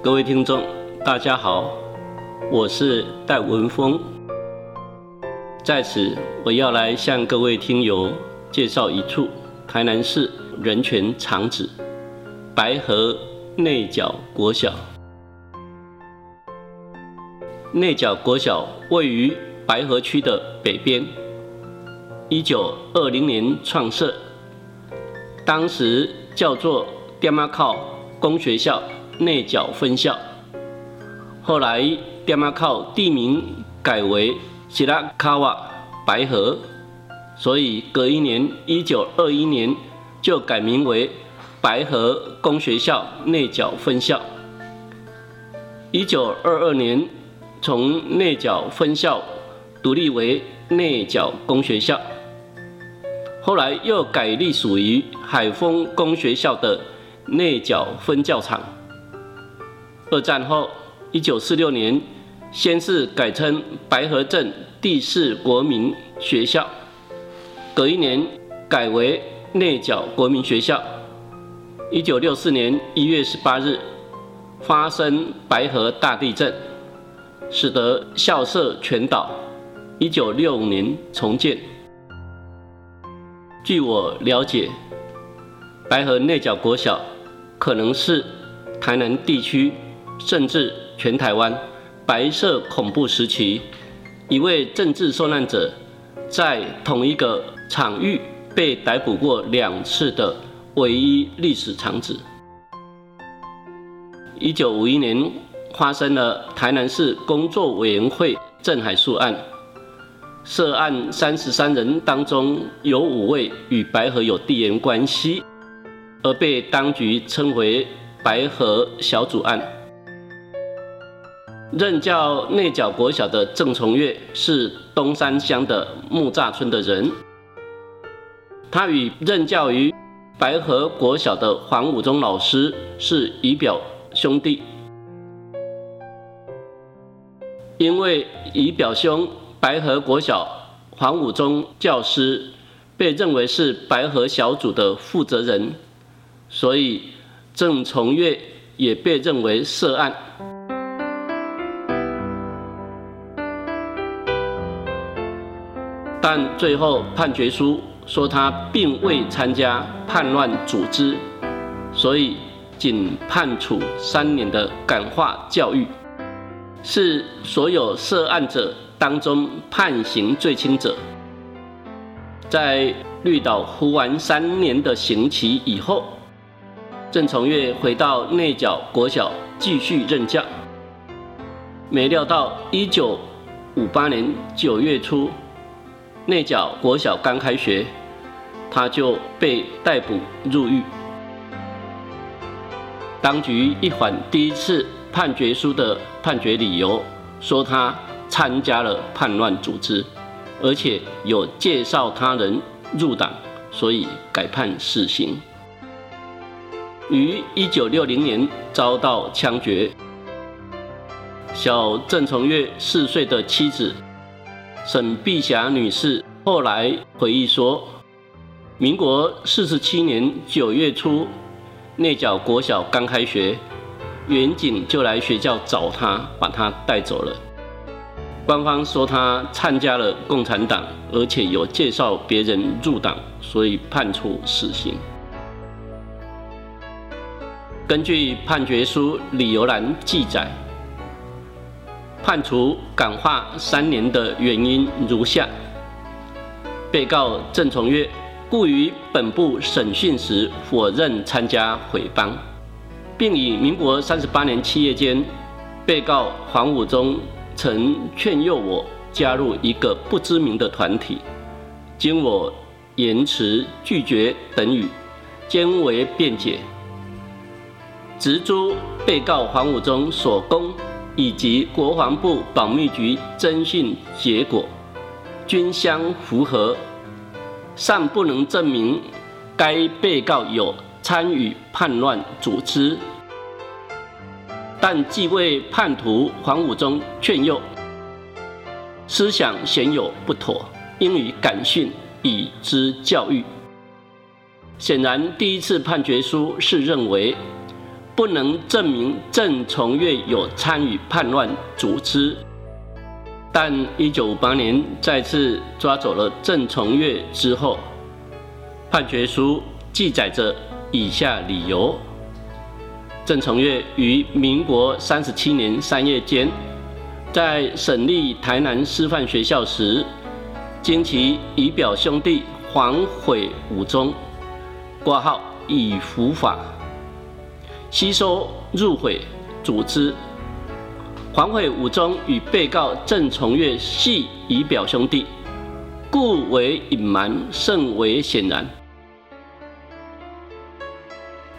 各位听众，大家好，我是戴文峰。在此，我要来向各位听友介绍一处台南市人权场址——白河内角国小。内角国小位于白河区的北边，一九二零年创设，当时叫做爹妈靠公学校内角分校，后来爹妈靠地名改为西拉卡瓦白河，所以隔一年一九二一年就改名为白河公学校内角分校，一九二二年。从内角分校独立为内角工学校，后来又改隶属于海丰工学校的内角分教场。二战后，一九四六年，先是改称白河镇第四国民学校，隔一年改为内角国民学校。一九六四年一月十八日，发生白河大地震。使得校舍全倒，一九六五年重建。据我了解，白河内角国小可能是台南地区，甚至全台湾白色恐怖时期一位政治受难者在同一个场域被逮捕过两次的唯一历史场址。一九五一年。发生了台南市工作委员会镇海树案，涉案三十三人当中有五位与白河有地缘关系，而被当局称为白河小组案。任教内角国小的郑崇月是东山乡的木栅村的人，他与任教于白河国小的黄武忠老师是姨表兄弟。因为姨表兄白河国小黄武忠教师被认为是白河小组的负责人，所以郑崇月也被认为涉案。但最后判决书说他并未参加叛乱组织，所以仅判处三年的感化教育。是所有涉案者当中判刑最轻者。在绿岛服完三年的刑期以后，郑从月回到内角国小继续任教。没料到一九五八年九月初，内角国小刚开学，他就被逮捕入狱。当局一反第一次。判决书的判决理由说他参加了叛乱组织，而且有介绍他人入党，所以改判死刑。于一九六零年遭到枪决。小郑从月四岁的妻子沈碧霞女士后来回忆说，民国四十七年九月初，内角国小刚开学。远景就来学校找她，把她带走了。官方说她参加了共产党，而且有介绍别人入党，所以判处死刑。根据判决书理由栏记载，判处感化三年的原因如下：被告郑崇月故于本部审讯时否认参加毁谤。并以民国三十八年七月间，被告黄武忠曾劝诱我加入一个不知名的团体，经我言辞拒绝等语，兼为辩解，直诸被告黄武忠所供以及国防部保密局侦讯结果均相符合，尚不能证明该被告有。参与叛乱组织，但既为叛徒黄武忠劝诱，思想鲜有不妥，应予感训以之教育。显然，第一次判决书是认为不能证明郑从月有参与叛乱组织，但一九五八年再次抓走了郑从月之后，判决书记载着以下理由：郑从月于民国三十七年三月间，在省立台南师范学校时，经其仪表兄弟黄悔武宗，挂号以伏法。吸收入毁组织，黄毁武宗与被告郑从月系以表兄弟，故为隐瞒甚为显然。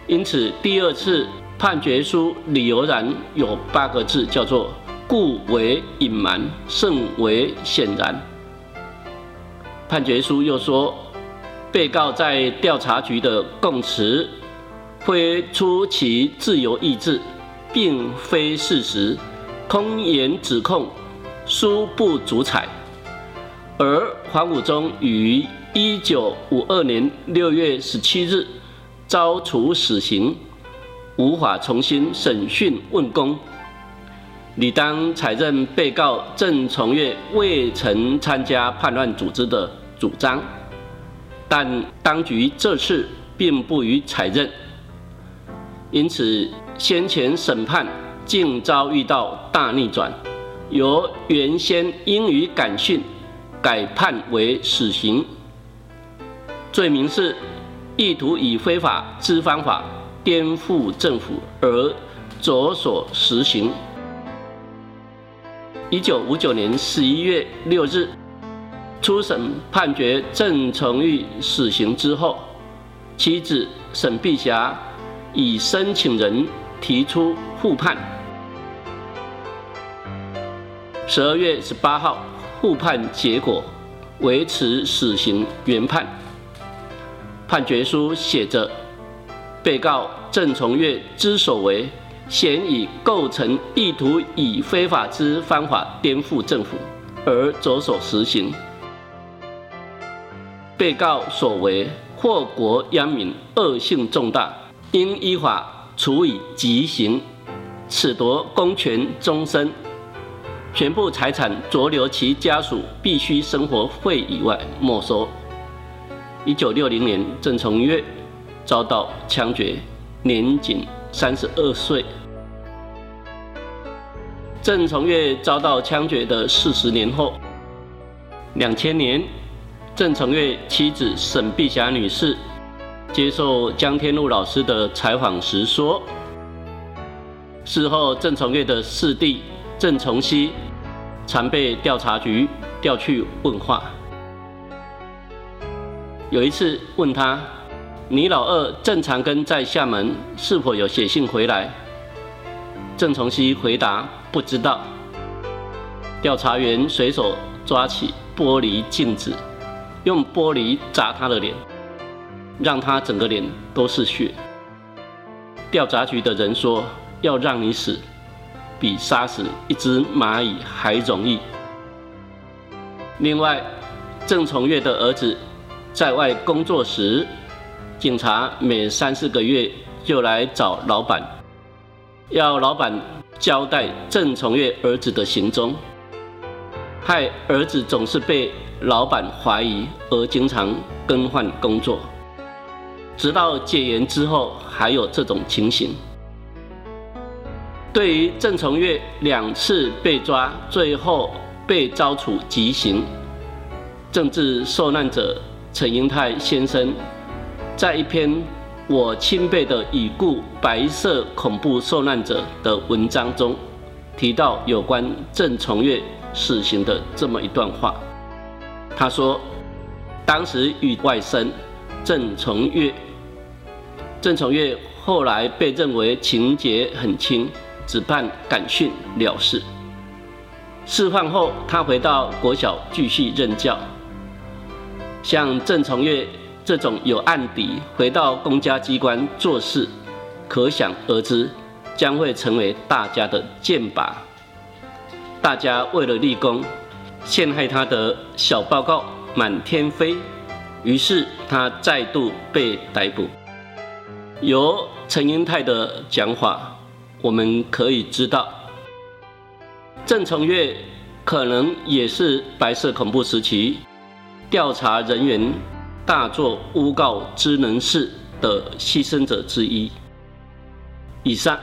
因此，第二次判决书理由然有八个字，叫做“故为隐瞒甚为显然”。判决书又说，被告在调查局的供词。挥出其自由意志，并非事实，空言指控，殊不足采。而黄武忠于一九五二年六月十七日遭处死刑，无法重新审讯问供，理当采认被告郑从月未曾参加叛乱组织的主张，但当局这次并不予采认。因此，先前审判竟遭遇到大逆转，由原先应予感训改判为死刑。罪名是意图以非法之方法颠覆政府而着手实行。一九五九年十一月六日，初审判决郑成玉死刑之后，妻子沈碧霞。以申请人提出复判。十二月十八号，复判结果维持死刑原判。判决书写着：被告郑从月之所为，显已构成意图以非法之方法颠覆政府而着手实行。被告所为祸国殃民，恶性重大。应依法处以极刑，褫夺公权终身，全部财产着留其家属必须生活费以外没收。一九六零年，郑从月遭到枪决，年仅三十二岁。郑从月遭到枪决的四十年后，两千年，郑从月妻子沈碧霞女士。接受江天禄老师的采访时说，事后郑从月的四弟郑从熙常被调查局调去问话。有一次问他：“你老二郑长庚在厦门是否有写信回来？”郑从熙回答：“不知道。”调查员随手抓起玻璃镜子，用玻璃砸他的脸。让他整个脸都是血。调查局的人说：“要让你死，比杀死一只蚂蚁还容易。”另外，郑从月的儿子在外工作时，警察每三四个月就来找老板，要老板交代郑从月儿子的行踪，害儿子总是被老板怀疑，而经常更换工作。直到戒严之后，还有这种情形。对于郑从月两次被抓，最后被招处极刑，政治受难者陈英泰先生在一篇我亲辈的已故白色恐怖受难者的文章中，提到有关郑从月死刑的这么一段话。他说：“当时与外甥郑从月。”郑从月后来被认为情节很轻，只判感训了事。释放后，他回到国小继续任教。像郑从月这种有案底，回到公家机关做事，可想而知，将会成为大家的箭靶。大家为了立功，陷害他的小报告满天飞，于是他再度被逮捕。由陈英泰的讲法，我们可以知道，郑成月可能也是白色恐怖时期调查人员大作诬告之能事的牺牲者之一。以上。